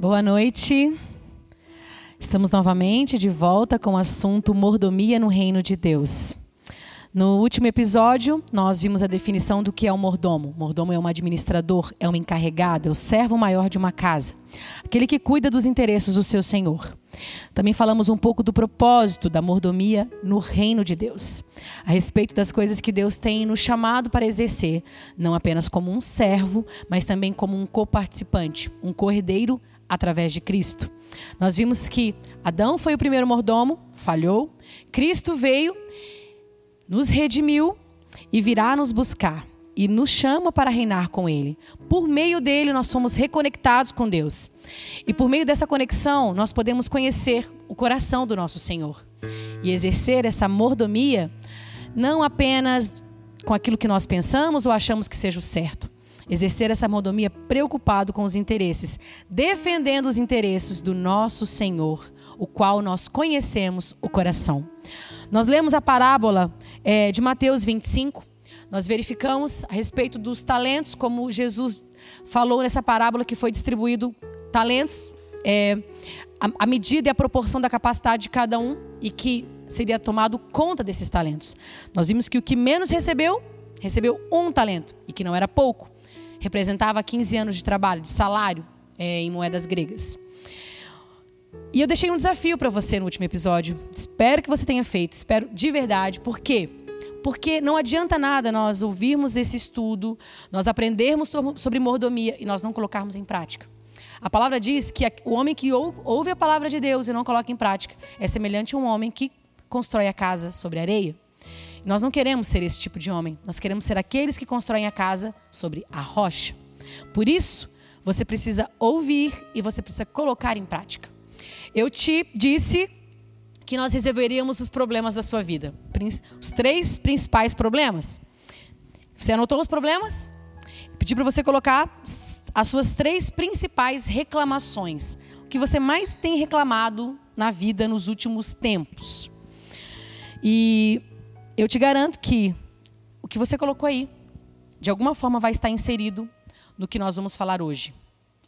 Boa noite. Estamos novamente de volta com o assunto mordomia no reino de Deus. No último episódio, nós vimos a definição do que é um mordomo. Mordomo é um administrador, é um encarregado, é o servo maior de uma casa, aquele que cuida dos interesses do seu senhor. Também falamos um pouco do propósito da mordomia no reino de Deus, a respeito das coisas que Deus tem nos chamado para exercer, não apenas como um servo, mas também como um coparticipante, um cordeiro através de Cristo. Nós vimos que Adão foi o primeiro mordomo, falhou. Cristo veio, nos redimiu e virá nos buscar e nos chama para reinar com Ele. Por meio dele, nós somos reconectados com Deus. E por meio dessa conexão, nós podemos conhecer o coração do nosso Senhor e exercer essa mordomia, não apenas com aquilo que nós pensamos ou achamos que seja o certo, exercer essa mordomia preocupado com os interesses, defendendo os interesses do nosso Senhor, o qual nós conhecemos o coração. Nós lemos a parábola é, de Mateus 25, nós verificamos a respeito dos talentos, como Jesus falou nessa parábola que foi distribuído talentos, é, a, a medida e a proporção da capacidade de cada um e que seria tomado conta desses talentos. Nós vimos que o que menos recebeu, recebeu um talento, e que não era pouco representava 15 anos de trabalho, de salário é, em moedas gregas. E eu deixei um desafio para você no último episódio. Espero que você tenha feito, espero de verdade. Por quê? Porque não adianta nada nós ouvirmos esse estudo, nós aprendermos sobre mordomia e nós não colocarmos em prática. A palavra diz que o homem que ouve a palavra de Deus e não coloca em prática é semelhante a um homem que constrói a casa sobre areia. Nós não queremos ser esse tipo de homem. Nós queremos ser aqueles que constroem a casa sobre a rocha. Por isso, você precisa ouvir e você precisa colocar em prática. Eu te disse que nós resolveríamos os problemas da sua vida. Os três principais problemas. Você anotou os problemas? Pedi para você colocar as suas três principais reclamações. O que você mais tem reclamado na vida nos últimos tempos. E eu te garanto que o que você colocou aí, de alguma forma, vai estar inserido no que nós vamos falar hoje.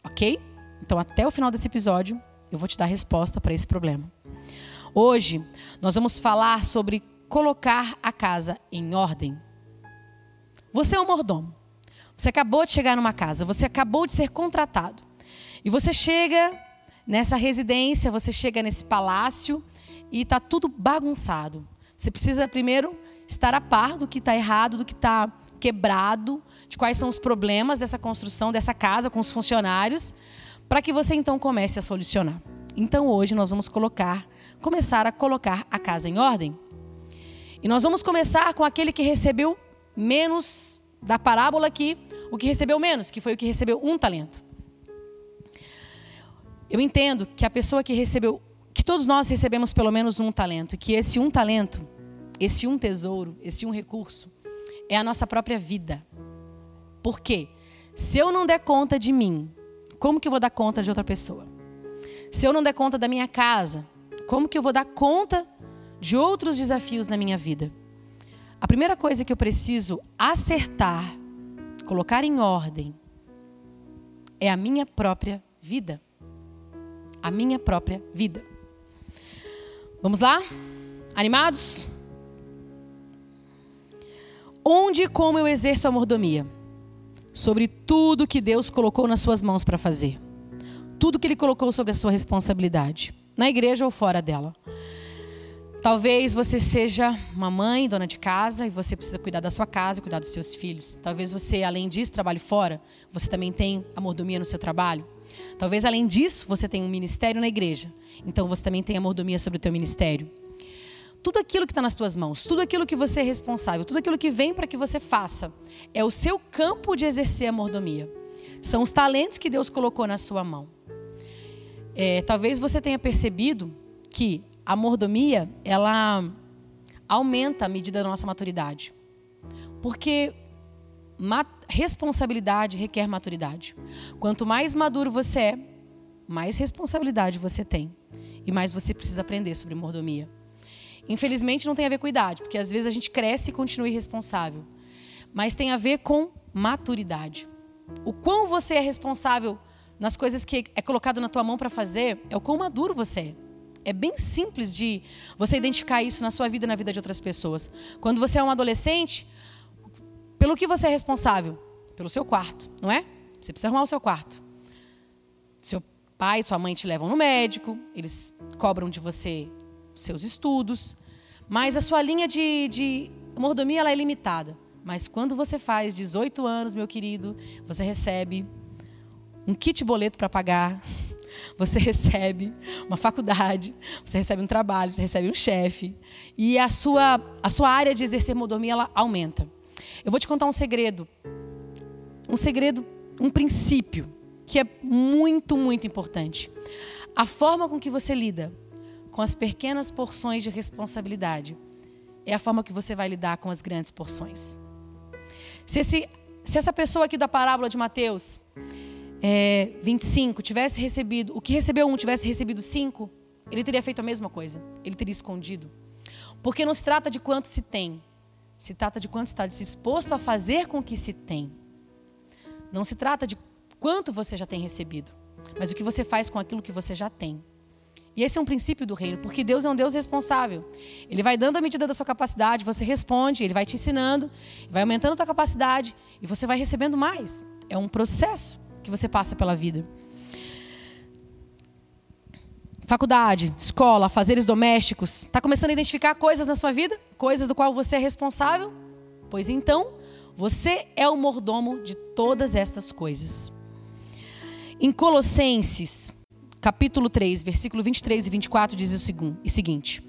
Ok? Então, até o final desse episódio, eu vou te dar resposta para esse problema. Hoje, nós vamos falar sobre colocar a casa em ordem. Você é um mordomo. Você acabou de chegar numa casa, você acabou de ser contratado. E você chega nessa residência, você chega nesse palácio e está tudo bagunçado. Você precisa primeiro estar a par do que está errado, do que está quebrado, de quais são os problemas dessa construção, dessa casa com os funcionários, para que você então comece a solucionar. Então hoje nós vamos colocar, começar a colocar a casa em ordem. E nós vamos começar com aquele que recebeu menos da parábola aqui, o que recebeu menos, que foi o que recebeu um talento. Eu entendo que a pessoa que recebeu que todos nós recebemos pelo menos um talento, e que esse um talento, esse um tesouro, esse um recurso, é a nossa própria vida. Por quê? Se eu não der conta de mim, como que eu vou dar conta de outra pessoa? Se eu não der conta da minha casa, como que eu vou dar conta de outros desafios na minha vida? A primeira coisa que eu preciso acertar, colocar em ordem, é a minha própria vida. A minha própria vida. Vamos lá? Animados? Onde e como eu exerço a mordomia? Sobre tudo que Deus colocou nas suas mãos para fazer. Tudo que Ele colocou sobre a sua responsabilidade. Na igreja ou fora dela. Talvez você seja uma mãe, dona de casa, e você precisa cuidar da sua casa, cuidar dos seus filhos. Talvez você, além disso, trabalhe fora. Você também tem a mordomia no seu trabalho. Talvez além disso você tenha um ministério na igreja. Então você também tem a mordomia sobre o teu ministério. Tudo aquilo que está nas tuas mãos, tudo aquilo que você é responsável, tudo aquilo que vem para que você faça, é o seu campo de exercer a mordomia. São os talentos que Deus colocou na sua mão. É, talvez você tenha percebido que a mordomia ela aumenta a medida da nossa maturidade. Porque responsabilidade requer maturidade. Quanto mais maduro você é, mais responsabilidade você tem e mais você precisa aprender sobre mordomia. Infelizmente não tem a ver com idade, porque às vezes a gente cresce e continua irresponsável, mas tem a ver com maturidade. O quão você é responsável nas coisas que é colocado na tua mão para fazer, é o quão maduro você é. É bem simples de você identificar isso na sua vida e na vida de outras pessoas. Quando você é um adolescente, pelo que você é responsável? Pelo seu quarto, não é? Você precisa arrumar o seu quarto. Seu pai, sua mãe te levam no médico, eles cobram de você seus estudos, mas a sua linha de, de mordomia ela é limitada. Mas quando você faz 18 anos, meu querido, você recebe um kit boleto para pagar, você recebe uma faculdade, você recebe um trabalho, você recebe um chefe. E a sua, a sua área de exercer mordomia ela aumenta. Eu vou te contar um segredo. Um segredo, um princípio, que é muito, muito importante. A forma com que você lida com as pequenas porções de responsabilidade é a forma que você vai lidar com as grandes porções. Se, esse, se essa pessoa aqui da parábola de Mateus é, 25 tivesse recebido, o que recebeu um tivesse recebido cinco, ele teria feito a mesma coisa. Ele teria escondido. Porque não se trata de quanto se tem, se trata de quanto está disposto a fazer com o que se tem. Não se trata de quanto você já tem recebido, mas o que você faz com aquilo que você já tem. E esse é um princípio do reino, porque Deus é um Deus responsável. Ele vai dando a medida da sua capacidade, você responde, ele vai te ensinando, vai aumentando a tua capacidade e você vai recebendo mais. É um processo que você passa pela vida. Faculdade, escola, fazeres domésticos. Está começando a identificar coisas na sua vida? Coisas do qual você é responsável? Pois então, você é o mordomo de todas estas coisas. Em Colossenses, capítulo 3, versículo 23 e 24, diz o seguinte: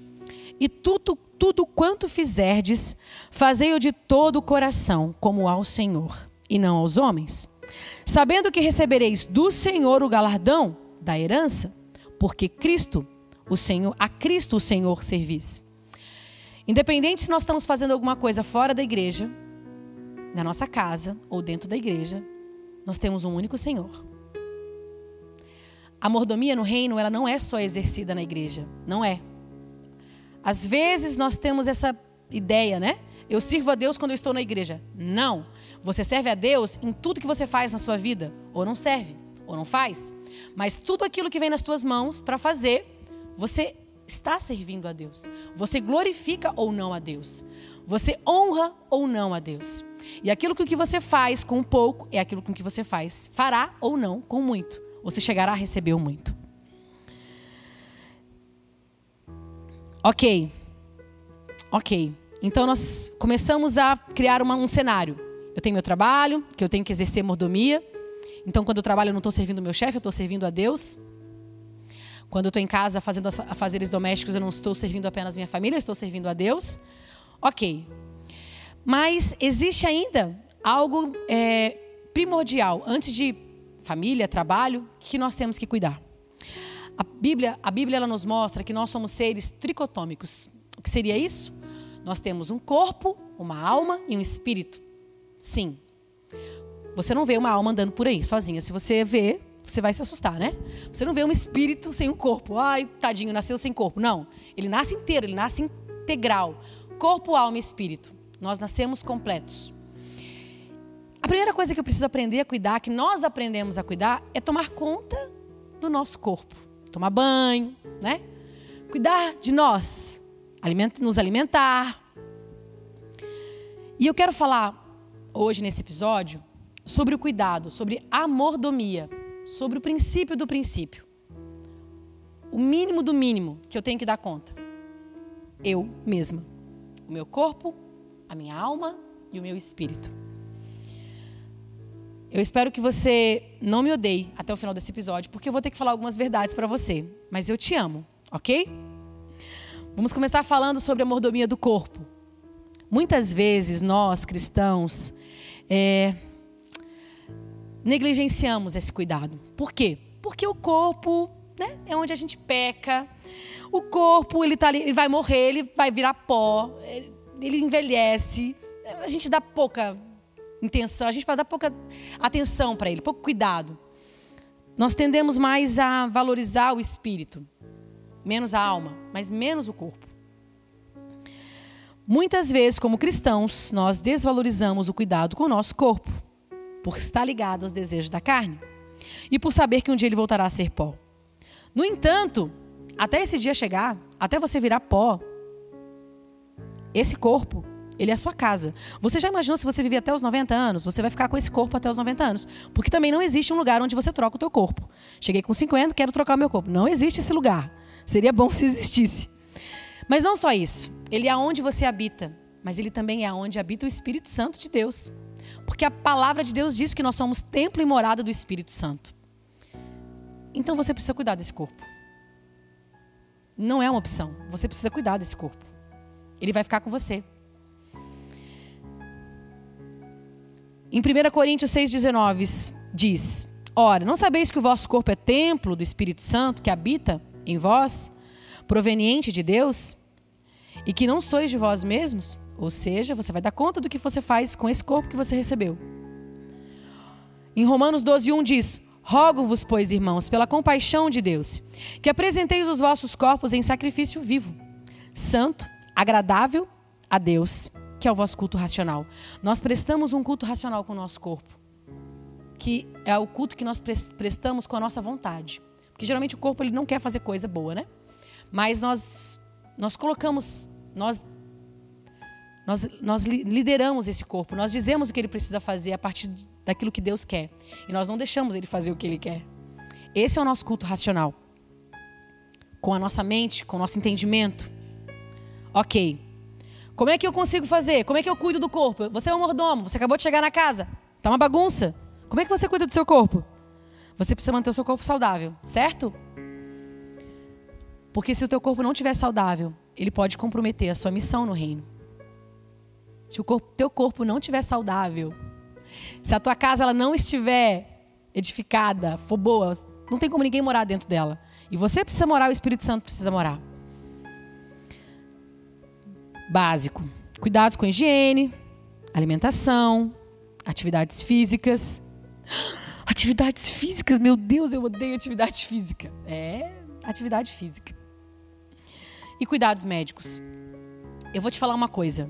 E tudo, tudo quanto fizerdes, fazei-o de todo o coração, como ao Senhor, e não aos homens sabendo que recebereis do Senhor o galardão da herança, porque Cristo, o Senhor, a Cristo o Senhor servis. Independente se nós estamos fazendo alguma coisa fora da igreja, na nossa casa ou dentro da igreja, nós temos um único Senhor. A mordomia no reino, ela não é só exercida na igreja, não é. Às vezes nós temos essa ideia, né? Eu sirvo a Deus quando eu estou na igreja. Não. Você serve a Deus em tudo que você faz na sua vida, ou não serve, ou não faz. Mas tudo aquilo que vem nas tuas mãos para fazer, você está servindo a Deus. Você glorifica ou não a Deus. Você honra ou não a Deus. E aquilo que você faz com pouco é aquilo com que você faz, fará ou não com muito. Você chegará a receber muito. Ok. Ok. Então nós começamos a criar uma, um cenário. Eu tenho meu trabalho, que eu tenho que exercer mordomia. Então, quando eu trabalho, eu não estou servindo meu chefe, eu estou servindo a Deus. Quando eu estou em casa fazendo afazeres domésticos, eu não estou servindo apenas minha família, eu estou servindo a Deus. Ok. Mas existe ainda algo é, primordial, antes de família, trabalho, que nós temos que cuidar. A Bíblia, a Bíblia ela nos mostra que nós somos seres tricotômicos. O que seria isso? Nós temos um corpo, uma alma e um espírito. Sim. Você não vê uma alma andando por aí sozinha. Se você vê, você vai se assustar, né? Você não vê um espírito sem um corpo. Ai, tadinho, nasceu sem corpo. Não. Ele nasce inteiro, ele nasce integral. Corpo, alma e espírito. Nós nascemos completos. A primeira coisa que eu preciso aprender a cuidar, que nós aprendemos a cuidar, é tomar conta do nosso corpo. Tomar banho, né? Cuidar de nós. Nos alimentar. E eu quero falar hoje nesse episódio sobre o cuidado, sobre a mordomia, sobre o princípio do princípio. O mínimo do mínimo que eu tenho que dar conta. Eu mesma. O meu corpo, a minha alma e o meu espírito. Eu espero que você não me odeie até o final desse episódio, porque eu vou ter que falar algumas verdades para você. Mas eu te amo, ok? Vamos começar falando sobre a mordomia do corpo. Muitas vezes nós, cristãos, é, negligenciamos esse cuidado. Por quê? Porque o corpo né, é onde a gente peca. O corpo ele, tá ali, ele vai morrer, ele vai virar pó, ele envelhece. A gente dá pouca intenção, a gente dá pouca atenção para ele, pouco cuidado. Nós tendemos mais a valorizar o espírito, menos a alma, mas menos o corpo. Muitas vezes, como cristãos, nós desvalorizamos o cuidado com o nosso corpo, por estar ligado aos desejos da carne. e por saber que um dia ele voltará a ser pó. No entanto, até esse dia chegar, até você virar pó, esse corpo, ele é a sua casa. Você já imaginou se você viver até os 90 anos? Você vai ficar com esse corpo até os 90 anos. Porque também não existe um lugar onde você troca o teu corpo. Cheguei com 50, quero trocar o meu corpo. Não existe esse lugar. Seria bom se existisse. Mas não só isso. Ele é onde você habita, mas ele também é onde habita o Espírito Santo de Deus. Porque a palavra de Deus diz que nós somos templo e morada do Espírito Santo. Então você precisa cuidar desse corpo. Não é uma opção. Você precisa cuidar desse corpo. Ele vai ficar com você. Em 1 Coríntios 6,19 diz: Ora, não sabeis que o vosso corpo é templo do Espírito Santo que habita em vós, proveniente de Deus, e que não sois de vós mesmos? Ou seja, você vai dar conta do que você faz com esse corpo que você recebeu. Em Romanos 12,1 diz: Rogo-vos, pois, irmãos, pela compaixão de Deus, que apresenteis os vossos corpos em sacrifício vivo, santo, agradável a Deus, que é o vosso culto racional. Nós prestamos um culto racional com o nosso corpo, que é o culto que nós prestamos com a nossa vontade. Porque geralmente o corpo ele não quer fazer coisa boa, né? Mas nós nós colocamos, nós nós, nós lideramos esse corpo, nós dizemos o que ele precisa fazer a partir daquilo que Deus quer. E nós não deixamos ele fazer o que ele quer. Esse é o nosso culto racional. Com a nossa mente, com o nosso entendimento. Ok. Como é que eu consigo fazer? Como é que eu cuido do corpo? Você é um mordomo, você acabou de chegar na casa. Tá uma bagunça. Como é que você cuida do seu corpo? Você precisa manter o seu corpo saudável, certo? Porque se o teu corpo não estiver saudável, ele pode comprometer a sua missão no reino. Se o corpo, teu corpo não estiver saudável, se a tua casa ela não estiver edificada, for boa, não tem como ninguém morar dentro dela. E você precisa morar, o Espírito Santo precisa morar. Básico. Cuidados com higiene, alimentação, atividades físicas. Atividades físicas, meu Deus, eu odeio atividade física. É, atividade física. E cuidados médicos. Eu vou te falar uma coisa.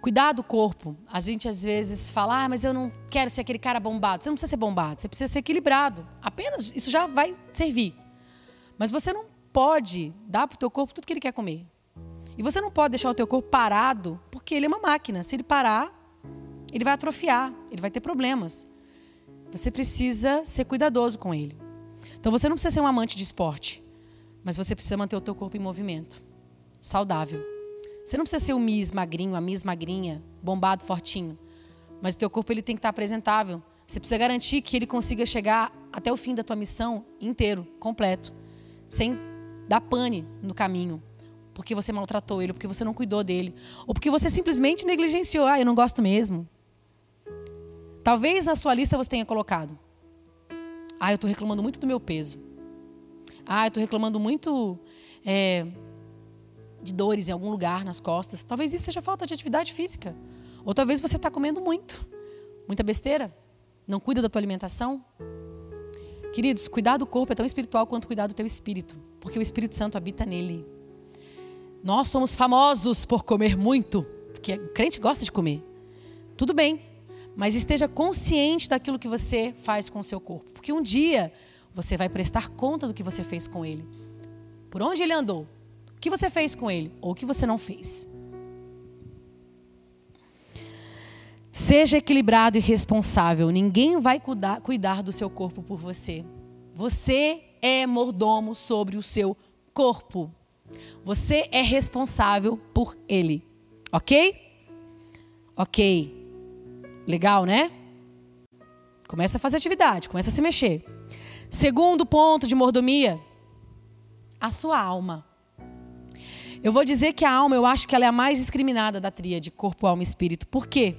Cuidar do corpo. A gente às vezes fala, ah, mas eu não quero ser aquele cara bombado. Você não precisa ser bombado, você precisa ser equilibrado. Apenas isso já vai servir. Mas você não pode dar para o teu corpo tudo que ele quer comer. E você não pode deixar o teu corpo parado, porque ele é uma máquina. Se ele parar, ele vai atrofiar, ele vai ter problemas. Você precisa ser cuidadoso com ele. Então você não precisa ser um amante de esporte, mas você precisa manter o teu corpo em movimento, saudável. Você não precisa ser o Miss magrinho, a Miss magrinha, bombado, fortinho. Mas o teu corpo ele tem que estar apresentável. Você precisa garantir que ele consiga chegar até o fim da tua missão inteiro, completo, sem dar pane no caminho, porque você maltratou ele, porque você não cuidou dele, ou porque você simplesmente negligenciou. Ah, eu não gosto mesmo. Talvez na sua lista você tenha colocado: Ah, eu estou reclamando muito do meu peso. Ah, eu estou reclamando muito é, de dores em algum lugar nas costas. Talvez isso seja falta de atividade física. Ou talvez você está comendo muito, muita besteira. Não cuida da tua alimentação. Queridos, cuidar do corpo é tão espiritual quanto cuidar do teu espírito, porque o Espírito Santo habita nele. Nós somos famosos por comer muito, porque o crente gosta de comer. Tudo bem, mas esteja consciente daquilo que você faz com o seu corpo, porque um dia você vai prestar conta do que você fez com ele. Por onde ele andou? O que você fez com ele ou o que você não fez? Seja equilibrado e responsável. Ninguém vai cuidar, cuidar do seu corpo por você. Você é mordomo sobre o seu corpo. Você é responsável por ele. Ok? Ok. Legal, né? Começa a fazer atividade, começa a se mexer. Segundo ponto de mordomia: a sua alma. Eu vou dizer que a alma, eu acho que ela é a mais discriminada da tríade corpo, alma e espírito. Por quê?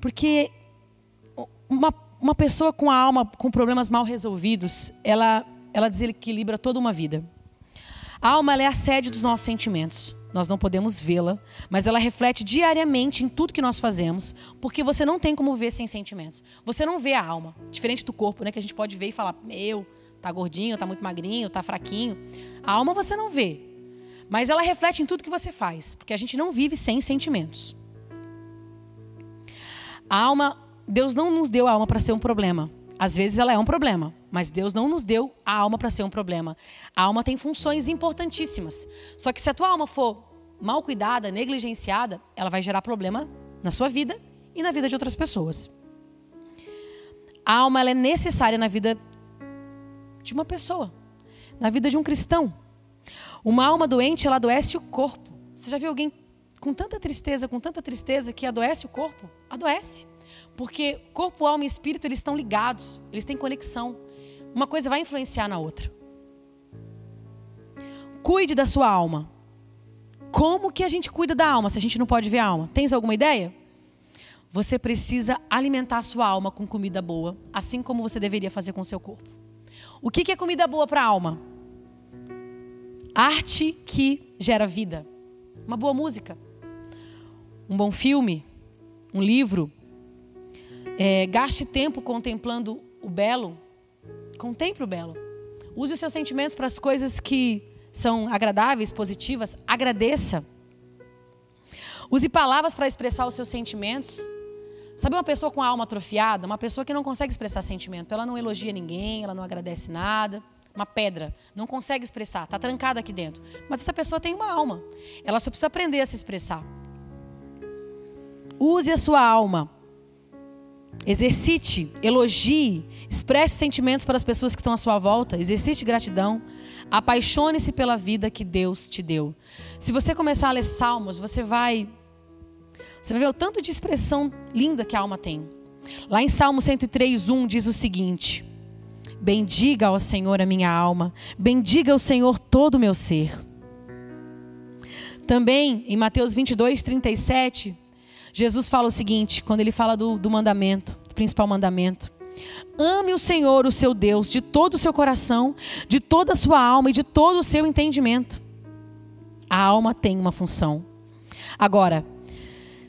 Porque uma, uma pessoa com a alma com problemas mal resolvidos, ela, ela desequilibra toda uma vida. A alma é a sede dos nossos sentimentos. Nós não podemos vê-la, mas ela reflete diariamente em tudo que nós fazemos, porque você não tem como ver sem sentimentos. Você não vê a alma, diferente do corpo, né, que a gente pode ver e falar: "Meu, tá gordinho, tá muito magrinho, tá fraquinho". A alma você não vê, mas ela reflete em tudo que você faz, porque a gente não vive sem sentimentos. A alma, Deus não nos deu a alma para ser um problema. Às vezes ela é um problema, mas Deus não nos deu a alma para ser um problema. A alma tem funções importantíssimas. Só que se a tua alma for mal cuidada, negligenciada, ela vai gerar problema na sua vida e na vida de outras pessoas. A alma é necessária na vida de uma pessoa, na vida de um cristão. Uma alma doente, ela adoece o corpo. Você já viu alguém com tanta tristeza, com tanta tristeza que adoece o corpo? Adoece. Porque corpo, alma e espírito, eles estão ligados, eles têm conexão. Uma coisa vai influenciar na outra. Cuide da sua alma. Como que a gente cuida da alma se a gente não pode ver a alma? Tens alguma ideia? Você precisa alimentar a sua alma com comida boa, assim como você deveria fazer com o seu corpo. O que é comida boa para a alma? Arte que gera vida. Uma boa música. Um bom filme. Um livro. É, gaste tempo contemplando o belo. Contemple o belo. Use os seus sentimentos para as coisas que são agradáveis, positivas. Agradeça. Use palavras para expressar os seus sentimentos. Sabe uma pessoa com a alma atrofiada? Uma pessoa que não consegue expressar sentimento. Ela não elogia ninguém, ela não agradece nada. Uma pedra, não consegue expressar, está trancada aqui dentro. Mas essa pessoa tem uma alma. Ela só precisa aprender a se expressar. Use a sua alma Exercite, elogie, expresse sentimentos para as pessoas que estão à sua volta, exercite gratidão, apaixone-se pela vida que Deus te deu. Se você começar a ler salmos, você vai você vai ver o tanto de expressão linda que a alma tem. Lá em Salmo 103:1 diz o seguinte: Bendiga ao Senhor a minha alma, bendiga ao Senhor todo o meu ser. Também em Mateus 22:37 Jesus fala o seguinte, quando ele fala do, do mandamento, do principal mandamento. Ame o Senhor, o seu Deus, de todo o seu coração, de toda a sua alma e de todo o seu entendimento. A alma tem uma função. Agora,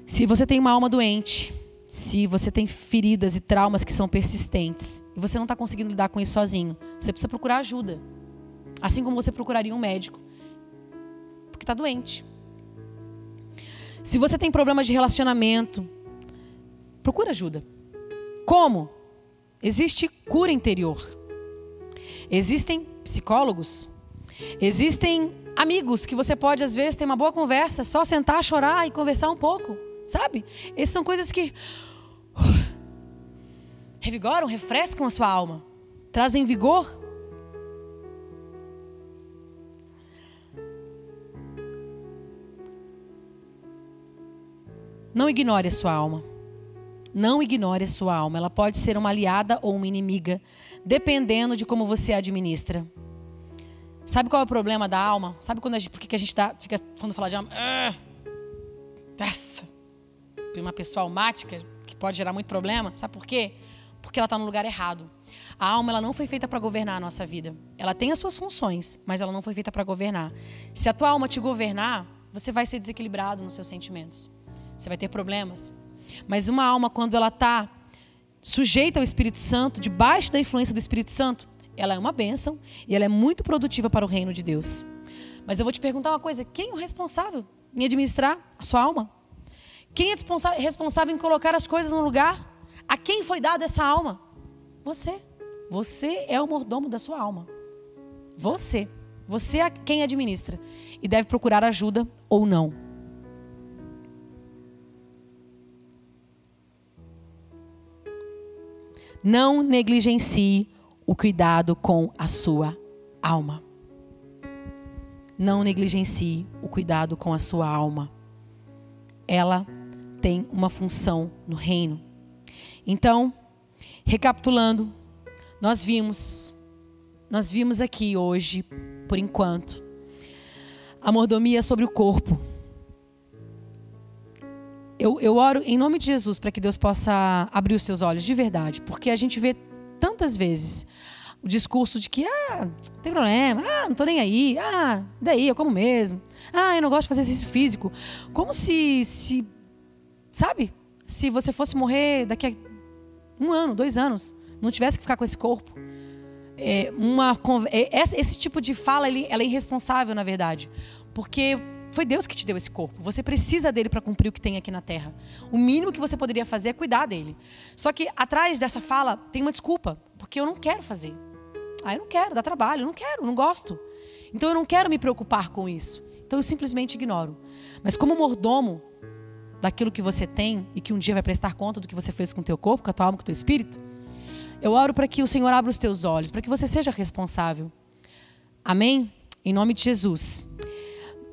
se você tem uma alma doente, se você tem feridas e traumas que são persistentes, e você não está conseguindo lidar com isso sozinho, você precisa procurar ajuda. Assim como você procuraria um médico, porque está doente. Se você tem problemas de relacionamento, procura ajuda. Como? Existe cura interior. Existem psicólogos. Existem amigos que você pode, às vezes, ter uma boa conversa, só sentar, chorar e conversar um pouco. Sabe? Essas são coisas que uh, revigoram, refrescam a sua alma, trazem vigor Não ignore a sua alma. Não ignore a sua alma. Ela pode ser uma aliada ou uma inimiga, dependendo de como você administra. Sabe qual é o problema da alma? Sabe quando a gente, por que a gente tá, fica quando fala de alma? Ah, essa. Uma pessoa almática que pode gerar muito problema. Sabe por quê? Porque ela está no lugar errado. A alma ela não foi feita para governar a nossa vida. Ela tem as suas funções, mas ela não foi feita para governar. Se a tua alma te governar, você vai ser desequilibrado nos seus sentimentos. Você vai ter problemas. Mas uma alma, quando ela está sujeita ao Espírito Santo, debaixo da influência do Espírito Santo, ela é uma bênção e ela é muito produtiva para o reino de Deus. Mas eu vou te perguntar uma coisa: quem é o responsável em administrar a sua alma? Quem é responsável em colocar as coisas no lugar? A quem foi dada essa alma? Você. Você é o mordomo da sua alma. Você. Você é quem administra. E deve procurar ajuda ou não. Não negligencie o cuidado com a sua alma. Não negligencie o cuidado com a sua alma. Ela tem uma função no reino. Então, recapitulando, nós vimos nós vimos aqui hoje, por enquanto, a mordomia sobre o corpo eu, eu oro em nome de Jesus para que Deus possa abrir os seus olhos de verdade, porque a gente vê tantas vezes o discurso de que, ah, não tem problema, ah, não estou nem aí, ah, daí, eu como mesmo, ah, eu não gosto de fazer exercício físico. Como se, se sabe, se você fosse morrer daqui a um ano, dois anos, não tivesse que ficar com esse corpo. É uma, é, esse tipo de fala, ela é irresponsável, na verdade. Porque foi Deus que te deu esse corpo. Você precisa dele para cumprir o que tem aqui na terra. O mínimo que você poderia fazer é cuidar dele. Só que atrás dessa fala tem uma desculpa, porque eu não quero fazer. Ah, eu não quero, dá trabalho, eu não quero, não gosto. Então eu não quero me preocupar com isso. Então eu simplesmente ignoro. Mas como mordomo daquilo que você tem e que um dia vai prestar conta do que você fez com o teu corpo, com a tua alma, com o teu espírito, eu oro para que o Senhor abra os teus olhos, para que você seja responsável. Amém? Em nome de Jesus.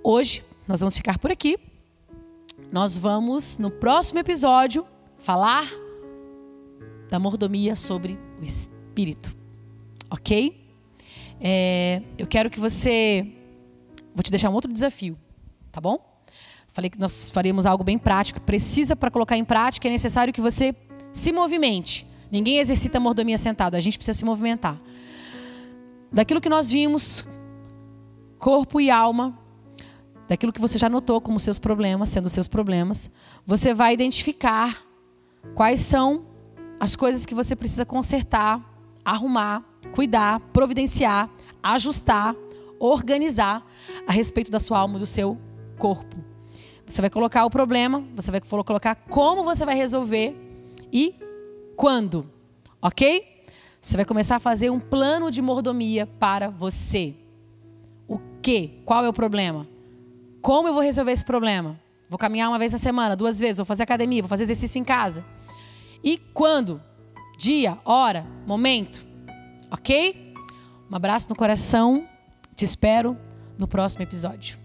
Hoje nós vamos ficar por aqui. Nós vamos, no próximo episódio, falar da mordomia sobre o espírito. Ok? É, eu quero que você. Vou te deixar um outro desafio, tá bom? Falei que nós faremos algo bem prático. Precisa para colocar em prática, é necessário que você se movimente. Ninguém exercita a mordomia sentado, a gente precisa se movimentar. Daquilo que nós vimos, corpo e alma, daquilo que você já notou como seus problemas, sendo seus problemas, você vai identificar quais são as coisas que você precisa consertar, arrumar, cuidar, providenciar, ajustar, organizar a respeito da sua alma e do seu corpo. Você vai colocar o problema, você vai colocar como você vai resolver e quando, ok? Você vai começar a fazer um plano de mordomia para você. O que? Qual é o problema? Como eu vou resolver esse problema? Vou caminhar uma vez na semana, duas vezes, vou fazer academia, vou fazer exercício em casa. E quando? Dia, hora, momento. Ok? Um abraço no coração. Te espero no próximo episódio.